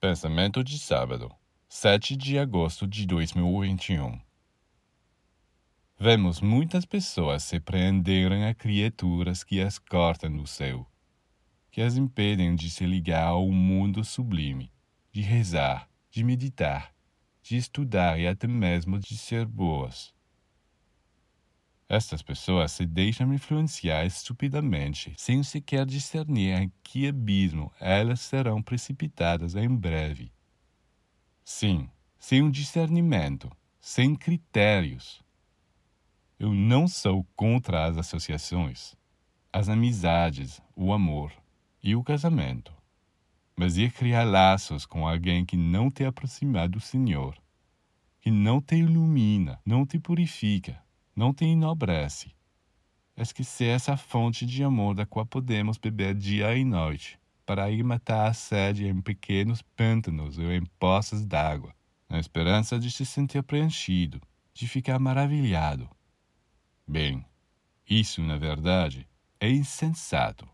Pensamento de sábado, 7 de agosto de 2021. Vemos muitas pessoas se prenderem a criaturas que as cortam do céu, que as impedem de se ligar ao mundo sublime, de rezar, de meditar, de estudar e até mesmo de ser boas. Estas pessoas se deixam influenciar estupidamente, sem sequer discernir em que abismo elas serão precipitadas em breve. Sim, sem um discernimento, sem critérios. Eu não sou contra as associações, as amizades, o amor e o casamento. Mas ir criar laços com alguém que não te aproxima do Senhor, que não te ilumina, não te purifica, não te enobrece. Esquecer essa fonte de amor da qual podemos beber dia e noite, para ir matar a sede em pequenos pântanos ou em poças d'água, na esperança de se sentir preenchido, de ficar maravilhado. Bem, isso, na verdade, é insensato.